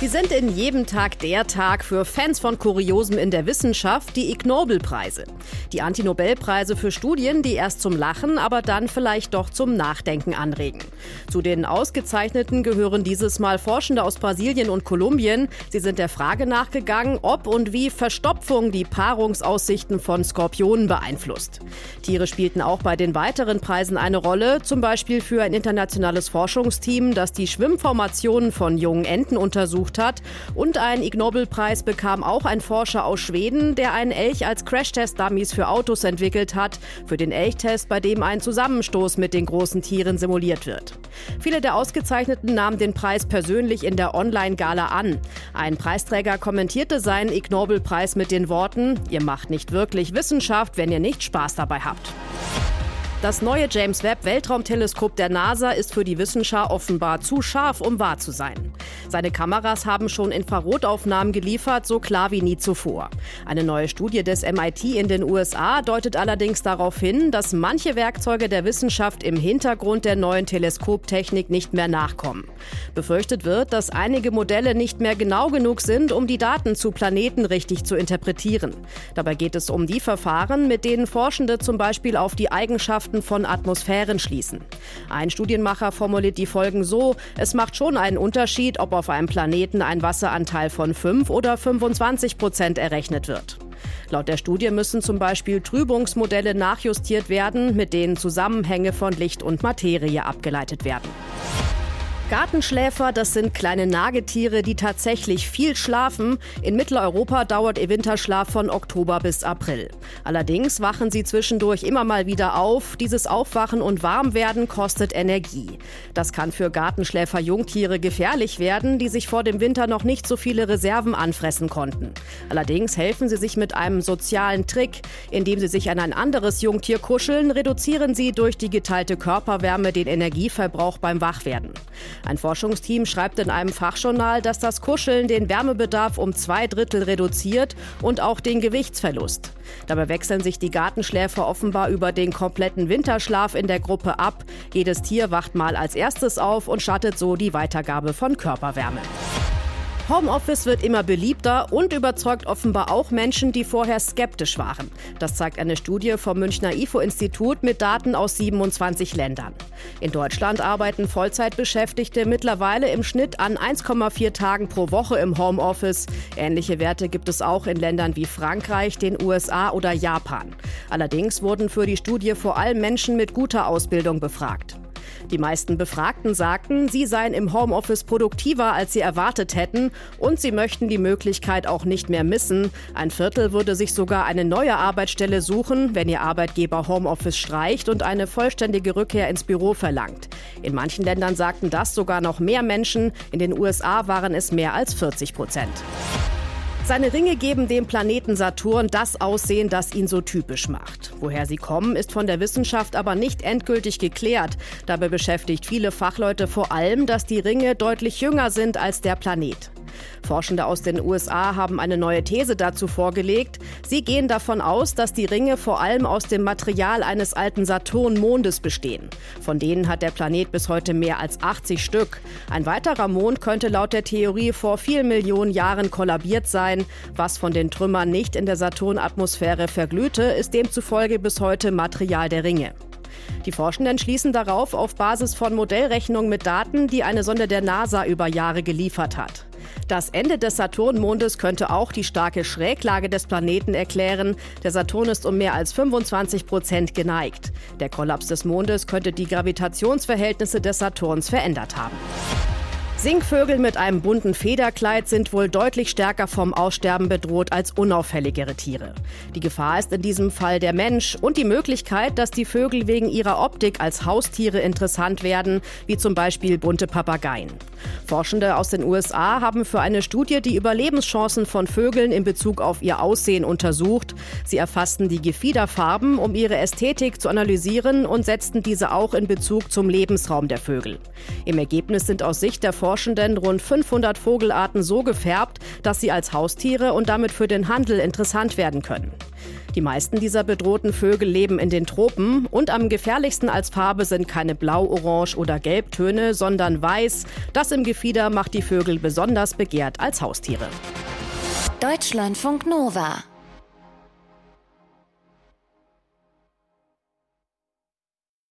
Die sind in jedem Tag der Tag für Fans von Kuriosem in der Wissenschaft, die Ig Nobel-Preise. Die Anti-Nobel-Preise für Studien, die erst zum Lachen, aber dann vielleicht doch zum Nachdenken anregen. Zu den Ausgezeichneten gehören dieses Mal Forschende aus Brasilien und Kolumbien. Sie sind der Frage nachgegangen, ob und wie Verstopfung die Paarungsaussichten von Skorpionen beeinflusst. Tiere spielten auch bei den weiteren Preisen eine Rolle, zum Beispiel für ein internationales Forschungsteam, das die Schwimmformationen von jungen Enten untersucht untersucht hat. Und einen Ig Nobel-Preis bekam auch ein Forscher aus Schweden, der einen Elch als Crashtest-Dummies für Autos entwickelt hat. Für den Elchtest, bei dem ein Zusammenstoß mit den großen Tieren simuliert wird. Viele der Ausgezeichneten nahmen den Preis persönlich in der Online-Gala an. Ein Preisträger kommentierte seinen Ig Nobel-Preis mit den Worten: Ihr macht nicht wirklich Wissenschaft, wenn ihr nicht Spaß dabei habt. Das neue James Webb Weltraumteleskop der NASA ist für die Wissenschaft offenbar zu scharf, um wahr zu sein. Seine Kameras haben schon Infrarotaufnahmen geliefert, so klar wie nie zuvor. Eine neue Studie des MIT in den USA deutet allerdings darauf hin, dass manche Werkzeuge der Wissenschaft im Hintergrund der neuen Teleskoptechnik nicht mehr nachkommen. Befürchtet wird, dass einige Modelle nicht mehr genau genug sind, um die Daten zu Planeten richtig zu interpretieren. Dabei geht es um die Verfahren, mit denen Forschende zum Beispiel auf die Eigenschaften Eigenschaften von Atmosphären schließen. Ein Studienmacher formuliert die Folgen so, es macht schon einen Unterschied, ob auf einem Planeten ein Wasseranteil von 5 oder 25 Prozent errechnet wird. Laut der Studie müssen zum Beispiel Trübungsmodelle nachjustiert werden, mit denen Zusammenhänge von Licht und Materie abgeleitet werden. Gartenschläfer, das sind kleine Nagetiere, die tatsächlich viel schlafen. In Mitteleuropa dauert ihr Winterschlaf von Oktober bis April. Allerdings wachen sie zwischendurch immer mal wieder auf. Dieses Aufwachen und Warmwerden kostet Energie. Das kann für Gartenschläfer Jungtiere gefährlich werden, die sich vor dem Winter noch nicht so viele Reserven anfressen konnten. Allerdings helfen sie sich mit einem sozialen Trick. Indem sie sich an ein anderes Jungtier kuscheln, reduzieren sie durch die geteilte Körperwärme den Energieverbrauch beim Wachwerden. Ein Forschungsteam schreibt in einem Fachjournal, dass das Kuscheln den Wärmebedarf um zwei Drittel reduziert und auch den Gewichtsverlust. Dabei wechseln sich die Gartenschläfer offenbar über den kompletten Winterschlaf in der Gruppe ab. Jedes Tier wacht mal als erstes auf und schattet so die Weitergabe von Körperwärme. Homeoffice wird immer beliebter und überzeugt offenbar auch Menschen, die vorher skeptisch waren. Das zeigt eine Studie vom Münchner IFO-Institut mit Daten aus 27 Ländern. In Deutschland arbeiten Vollzeitbeschäftigte mittlerweile im Schnitt an 1,4 Tagen pro Woche im Homeoffice. Ähnliche Werte gibt es auch in Ländern wie Frankreich, den USA oder Japan. Allerdings wurden für die Studie vor allem Menschen mit guter Ausbildung befragt. Die meisten Befragten sagten, sie seien im Homeoffice produktiver, als sie erwartet hätten und sie möchten die Möglichkeit auch nicht mehr missen. Ein Viertel würde sich sogar eine neue Arbeitsstelle suchen, wenn ihr Arbeitgeber Homeoffice streicht und eine vollständige Rückkehr ins Büro verlangt. In manchen Ländern sagten das sogar noch mehr Menschen. In den USA waren es mehr als 40 Prozent. Seine Ringe geben dem Planeten Saturn das Aussehen, das ihn so typisch macht. Woher sie kommen, ist von der Wissenschaft aber nicht endgültig geklärt. Dabei beschäftigt viele Fachleute vor allem, dass die Ringe deutlich jünger sind als der Planet. Forschende aus den USA haben eine neue These dazu vorgelegt. Sie gehen davon aus, dass die Ringe vor allem aus dem Material eines alten Saturn-Mondes bestehen. Von denen hat der Planet bis heute mehr als 80 Stück. Ein weiterer Mond könnte laut der Theorie vor vielen Millionen Jahren kollabiert sein. Was von den Trümmern nicht in der Saturnatmosphäre verglühte, ist demzufolge bis heute Material der Ringe. Die Forschenden schließen darauf auf Basis von Modellrechnungen mit Daten, die eine Sonde der NASA über Jahre geliefert hat. Das Ende des Saturnmondes könnte auch die starke Schräglage des Planeten erklären. Der Saturn ist um mehr als 25 Prozent geneigt. Der Kollaps des Mondes könnte die Gravitationsverhältnisse des Saturns verändert haben. Singvögel mit einem bunten Federkleid sind wohl deutlich stärker vom Aussterben bedroht als unauffälligere Tiere. Die Gefahr ist in diesem Fall der Mensch und die Möglichkeit, dass die Vögel wegen ihrer Optik als Haustiere interessant werden, wie zum Beispiel bunte Papageien. Forschende aus den USA haben für eine Studie die Überlebenschancen von Vögeln in Bezug auf ihr Aussehen untersucht. Sie erfassten die Gefiederfarben, um ihre Ästhetik zu analysieren und setzten diese auch in Bezug zum Lebensraum der Vögel. Im Ergebnis sind aus Sicht der Forschenden Forschenden rund 500 Vogelarten so gefärbt, dass sie als Haustiere und damit für den Handel interessant werden können. Die meisten dieser bedrohten Vögel leben in den Tropen und am gefährlichsten als Farbe sind keine Blau, Orange oder Gelbtöne, sondern Weiß. Das im Gefieder macht die Vögel besonders begehrt als Haustiere. Deutschlandfunk Nova